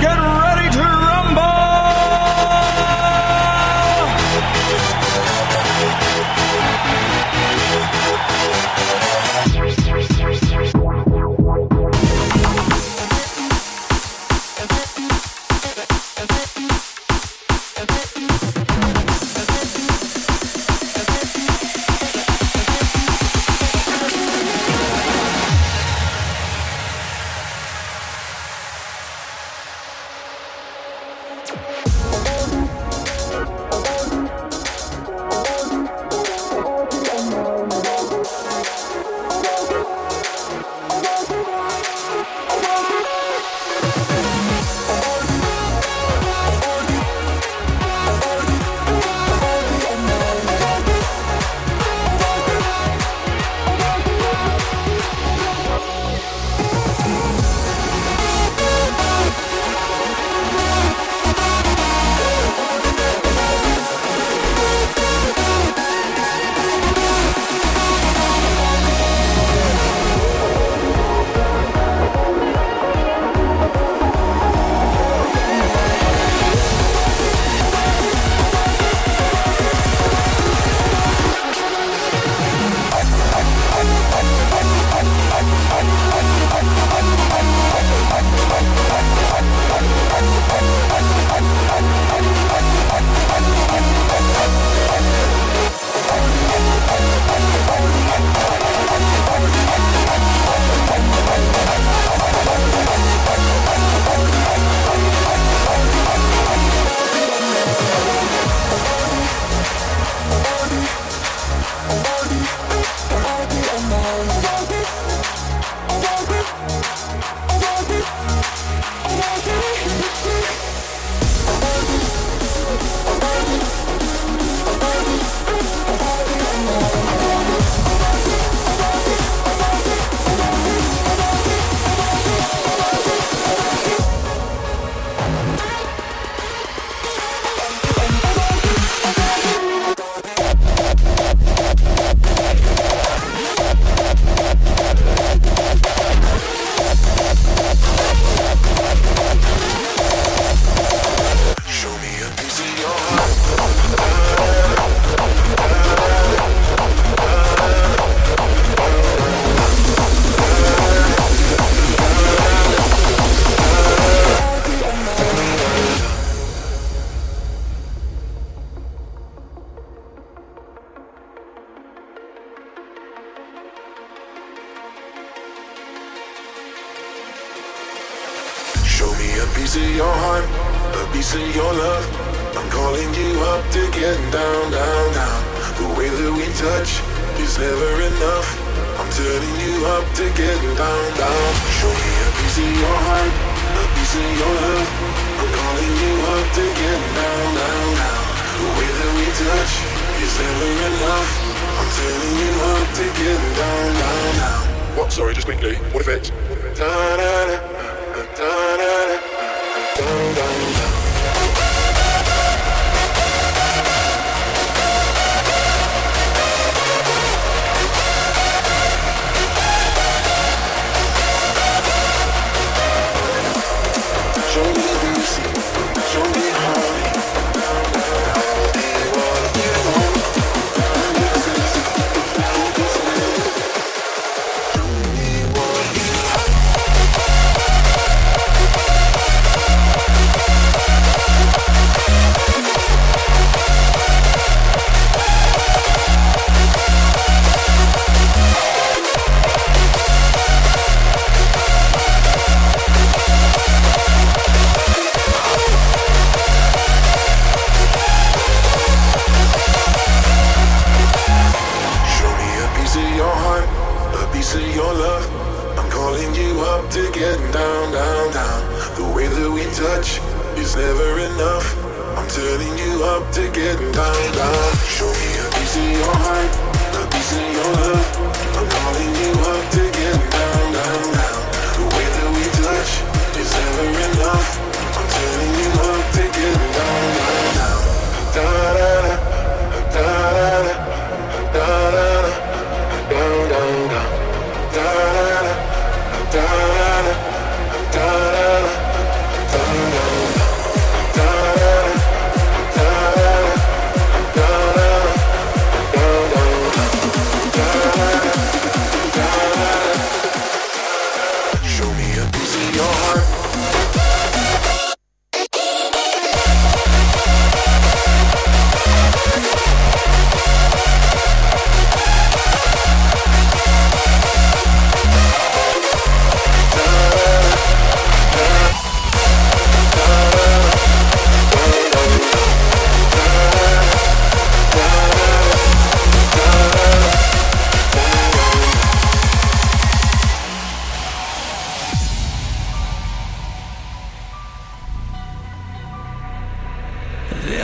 get ready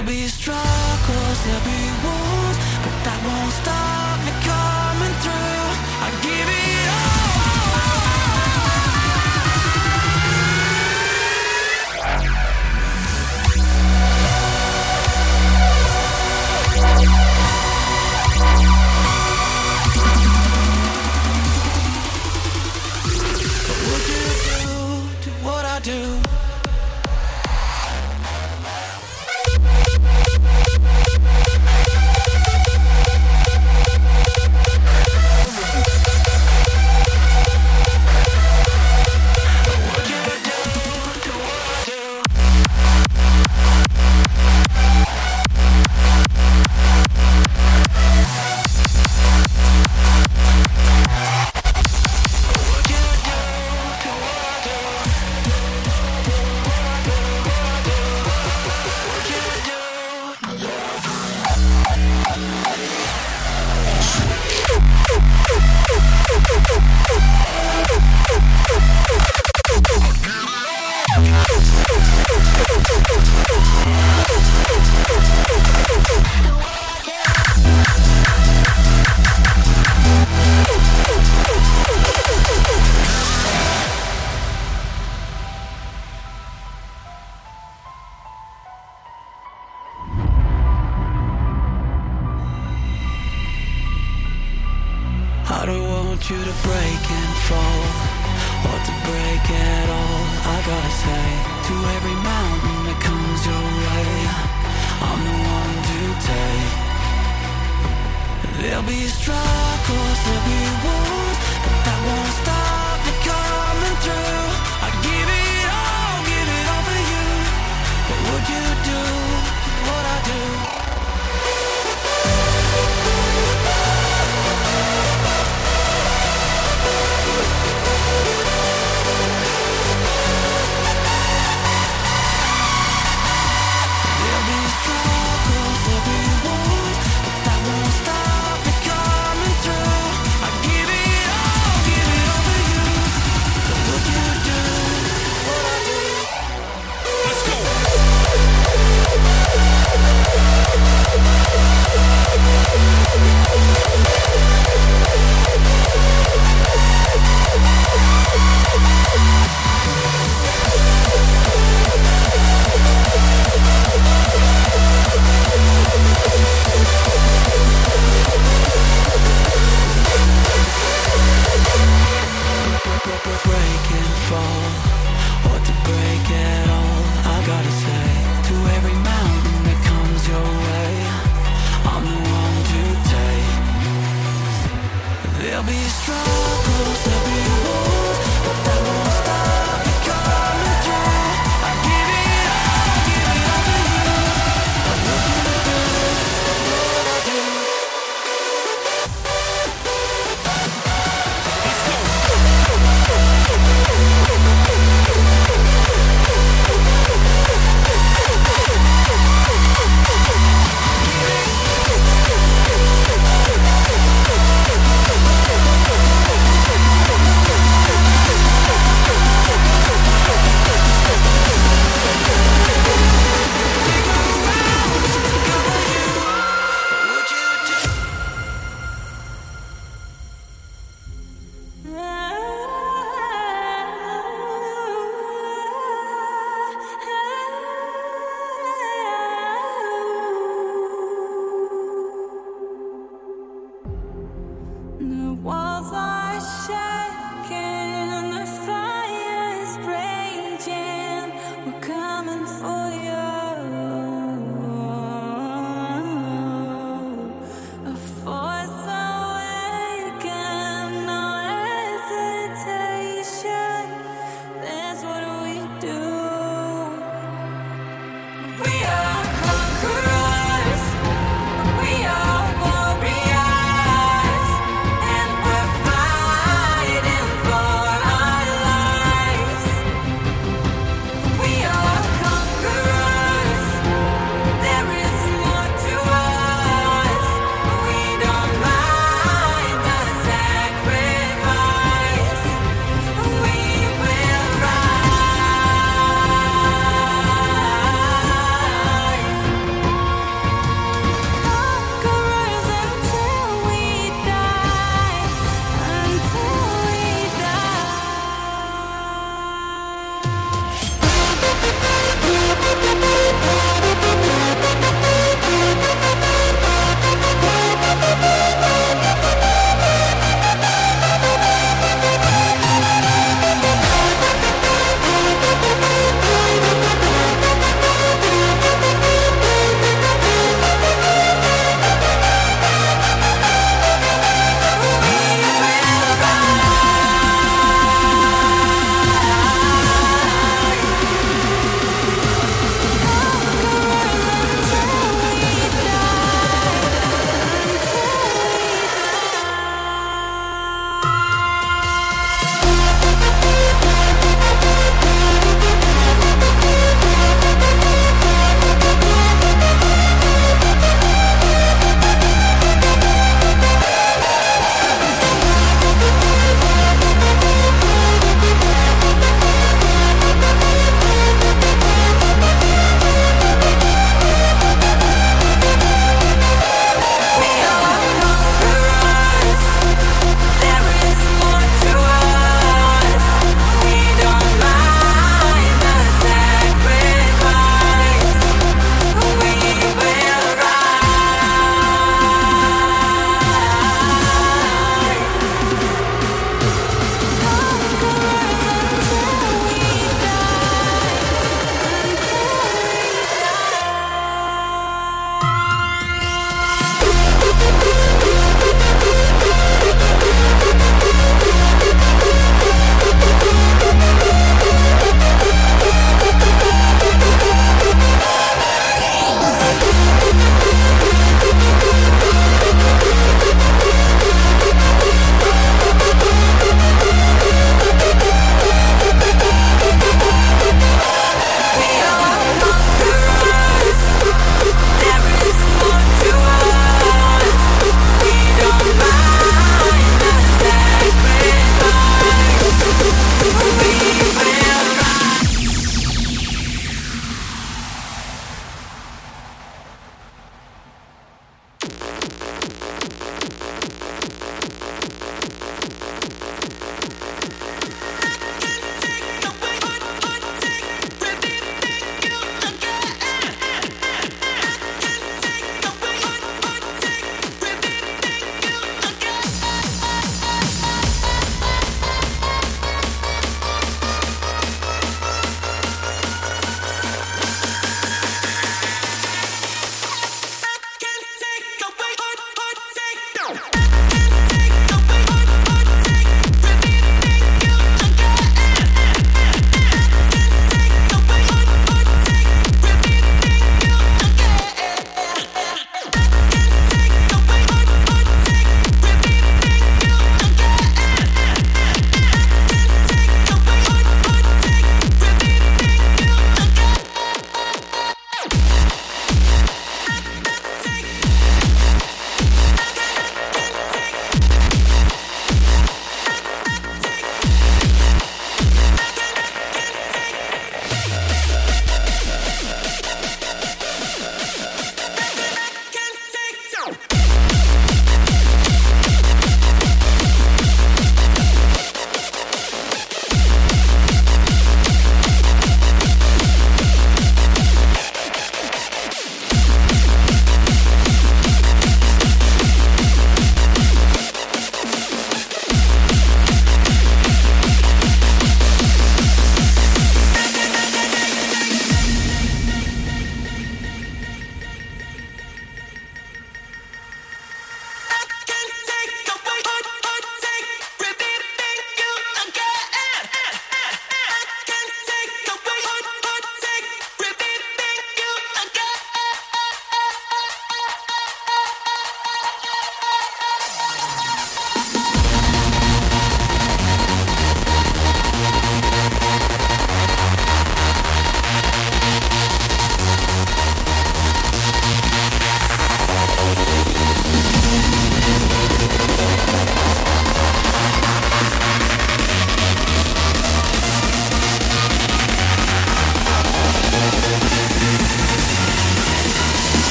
There'll be struggles, there'll be wounds, but that won't stop me.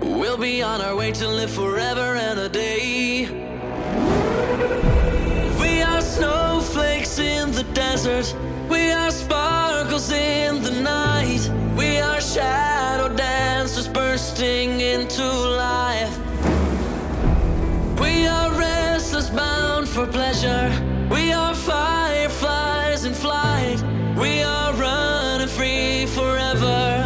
We'll be on our way to live forever and a day. We are snowflakes in the desert. We are sparkles in the night. We are shadow dancers bursting into life. We are restless, bound for pleasure. We are fireflies in flight. We are running free forever.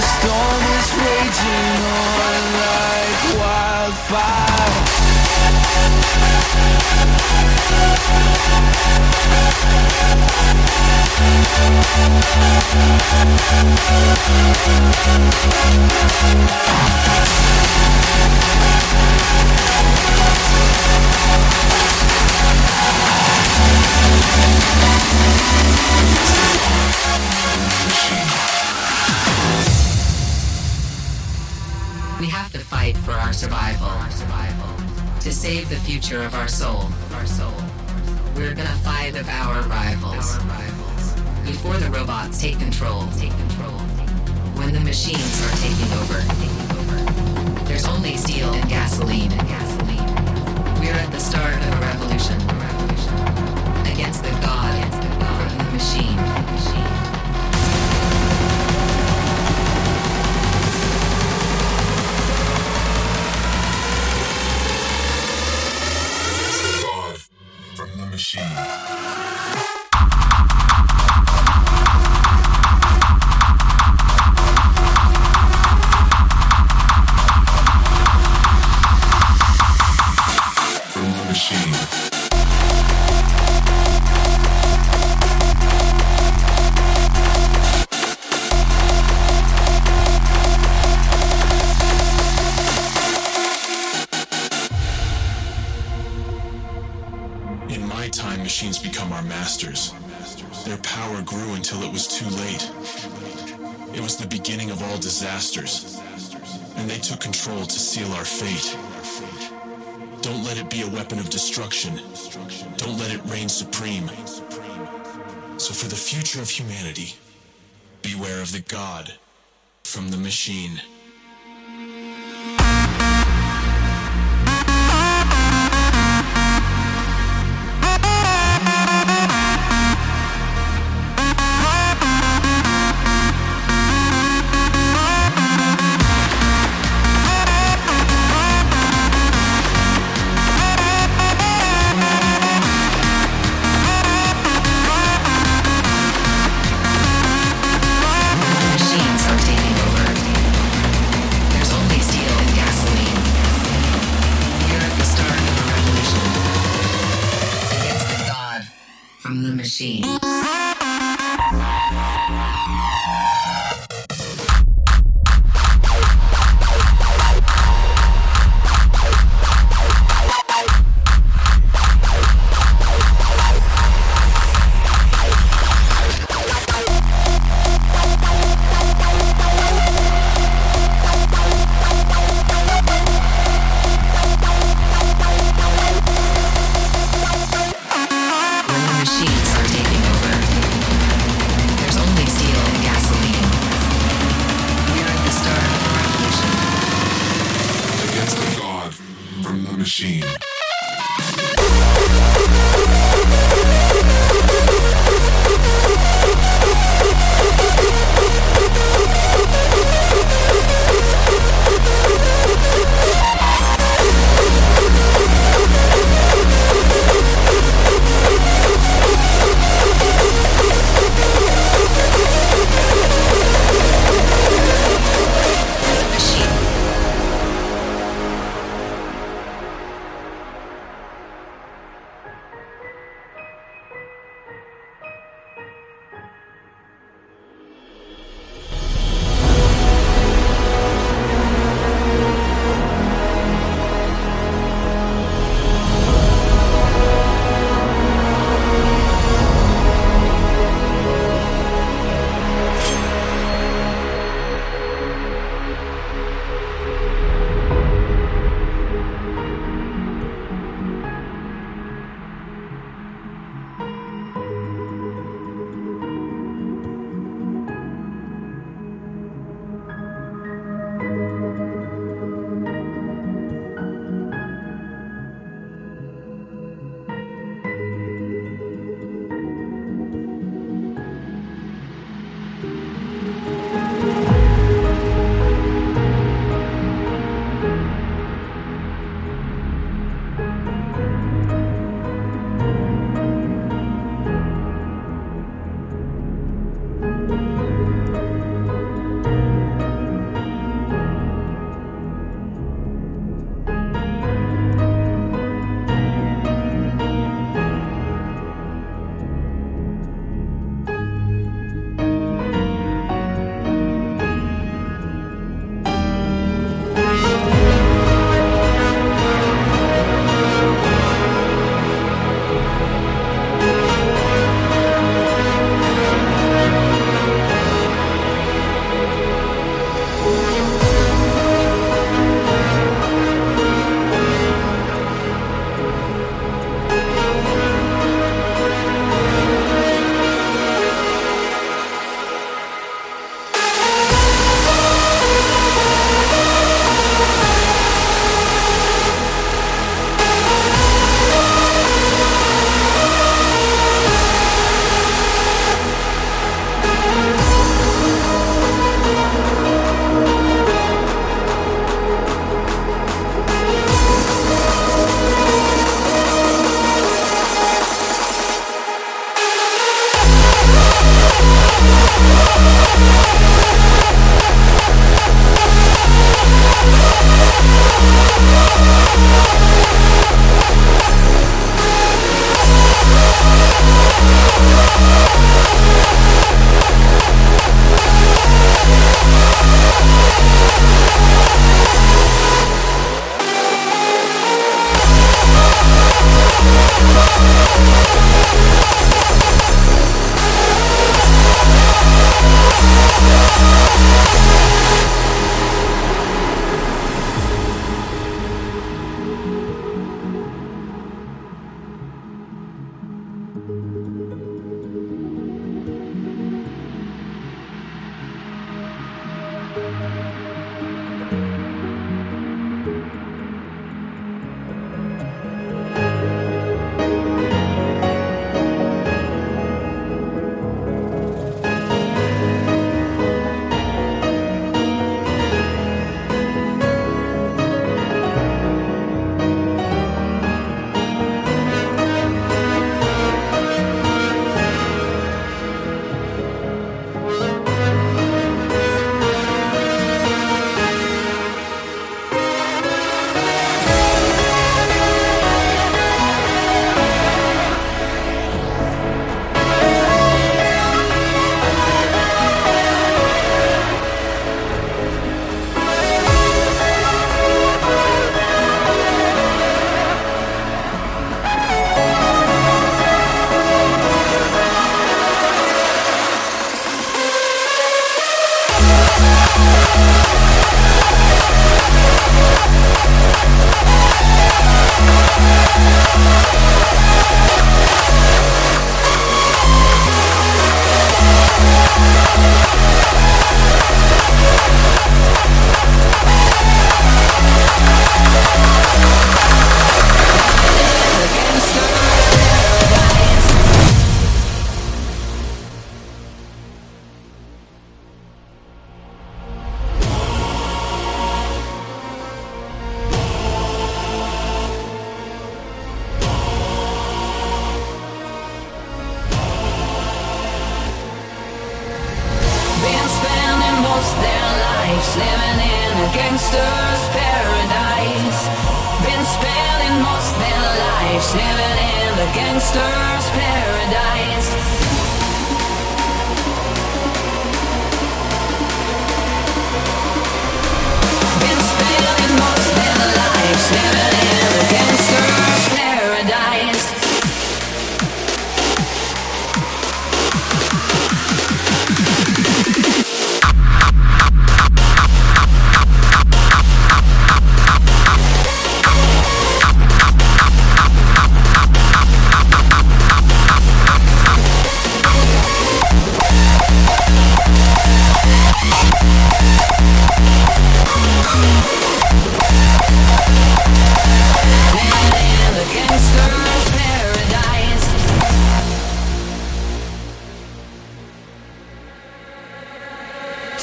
The storm is raging on like wildfire. We have to fight for our survival. To save the future of our soul. Our soul. We're gonna fight of our rivals. Before the robots take control. Take control. When the machines are taking over. There's only steel and gasoline. Gasoline. We're at the start of a revolution. Against the god from the machine. Our fate. Don't let it be a weapon of destruction. Don't let it reign supreme. So for the future of humanity, beware of the god from the machine.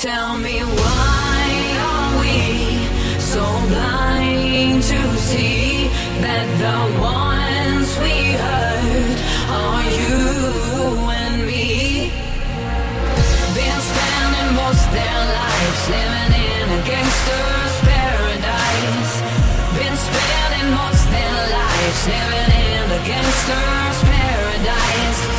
Tell me why are we so blind to see that the ones we hurt are you and me? Been spending most their lives living in a gangster's paradise. Been spending most their lives living in a gangster's paradise.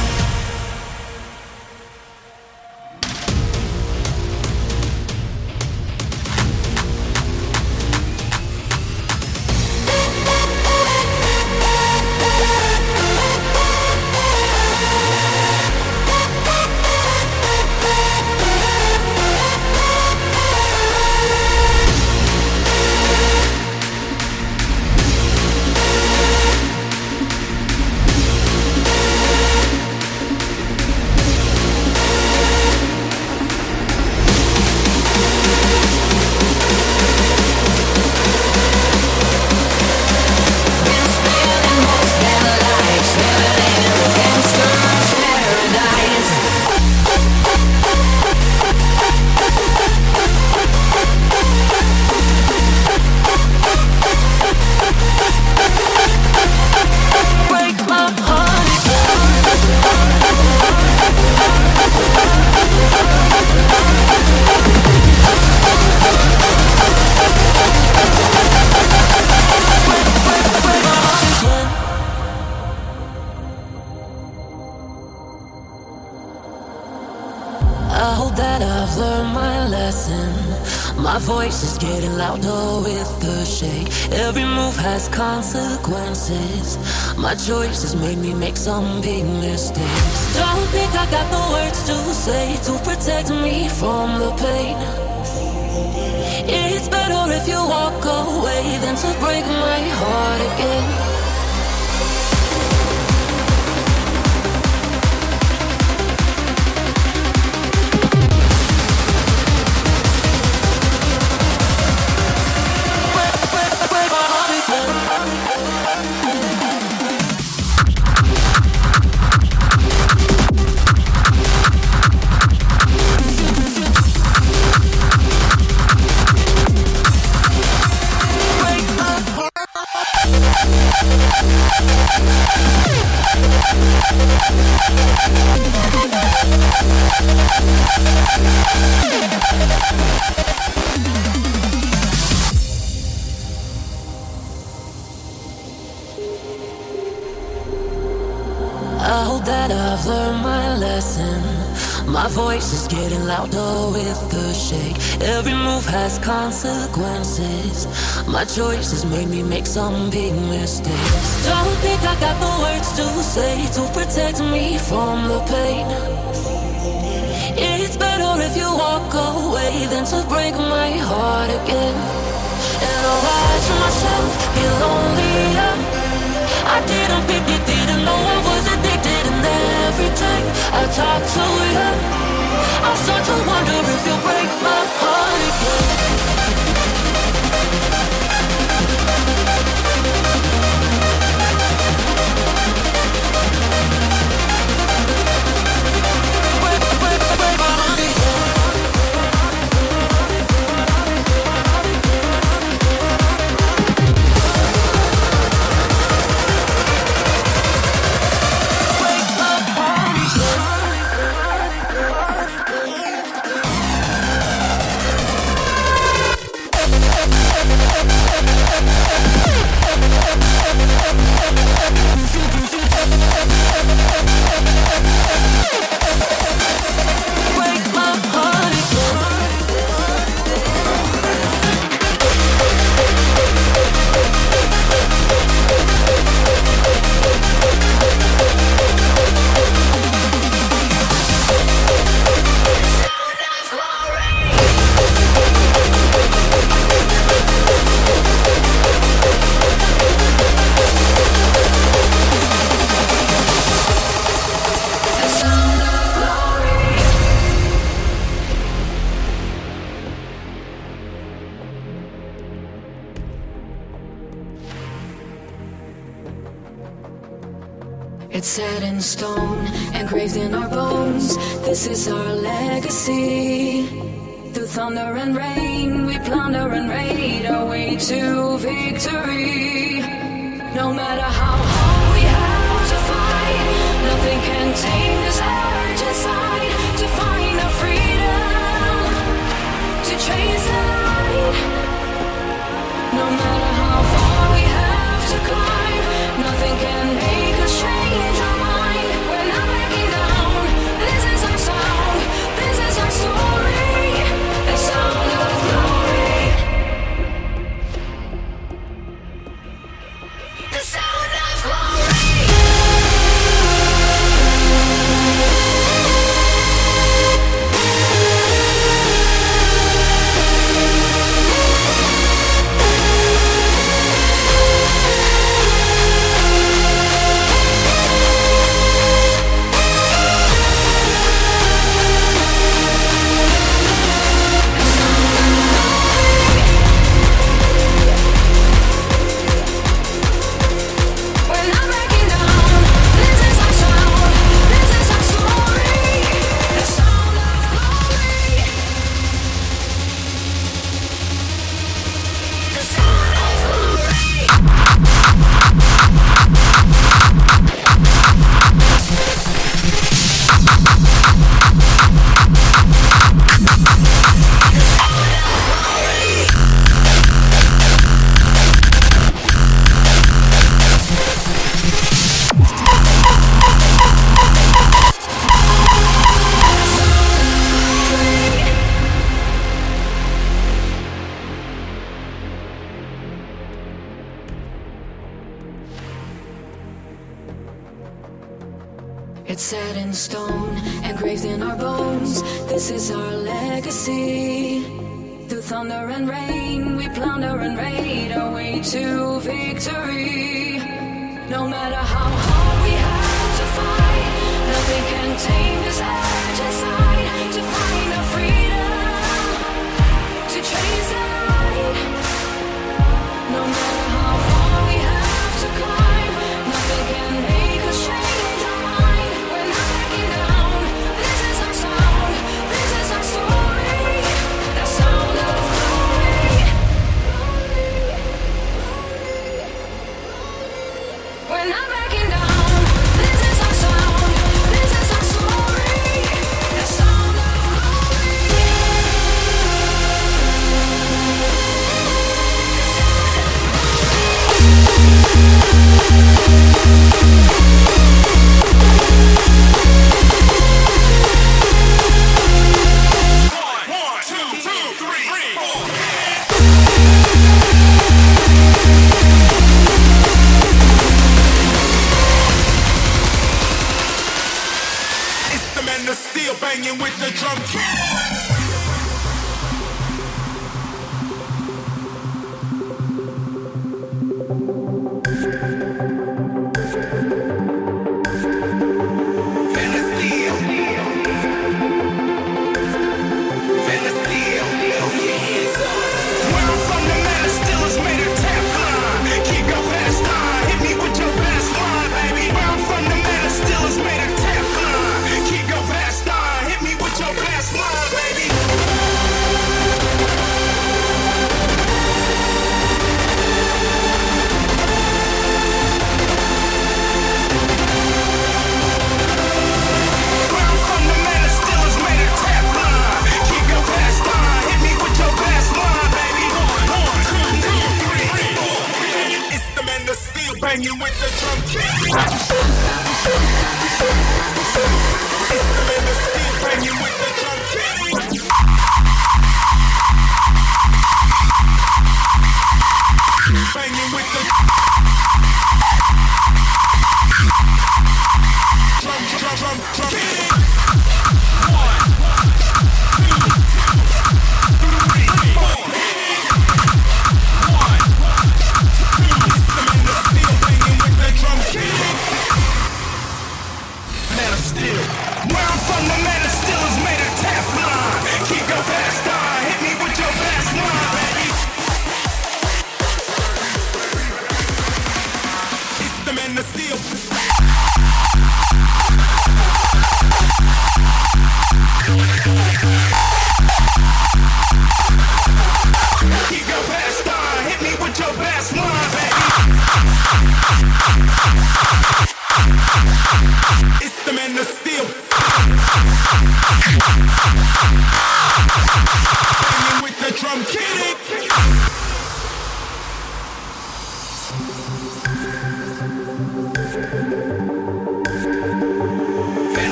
Consequences. My choices made me make some big mistakes. Don't think I got the words to say to protect me from the pain. It's better if you walk away than to break my heart again. Louder with the shake. Every move has consequences. My choices made me make some big mistakes. Don't think I got the words to say to protect me from the pain. It's better if you walk away than to break my heart again. And I'll watch myself get lonelier. I didn't pick it, didn't know I was addicted, and every time I talk to you, I start to wonder if you'll break my heart again.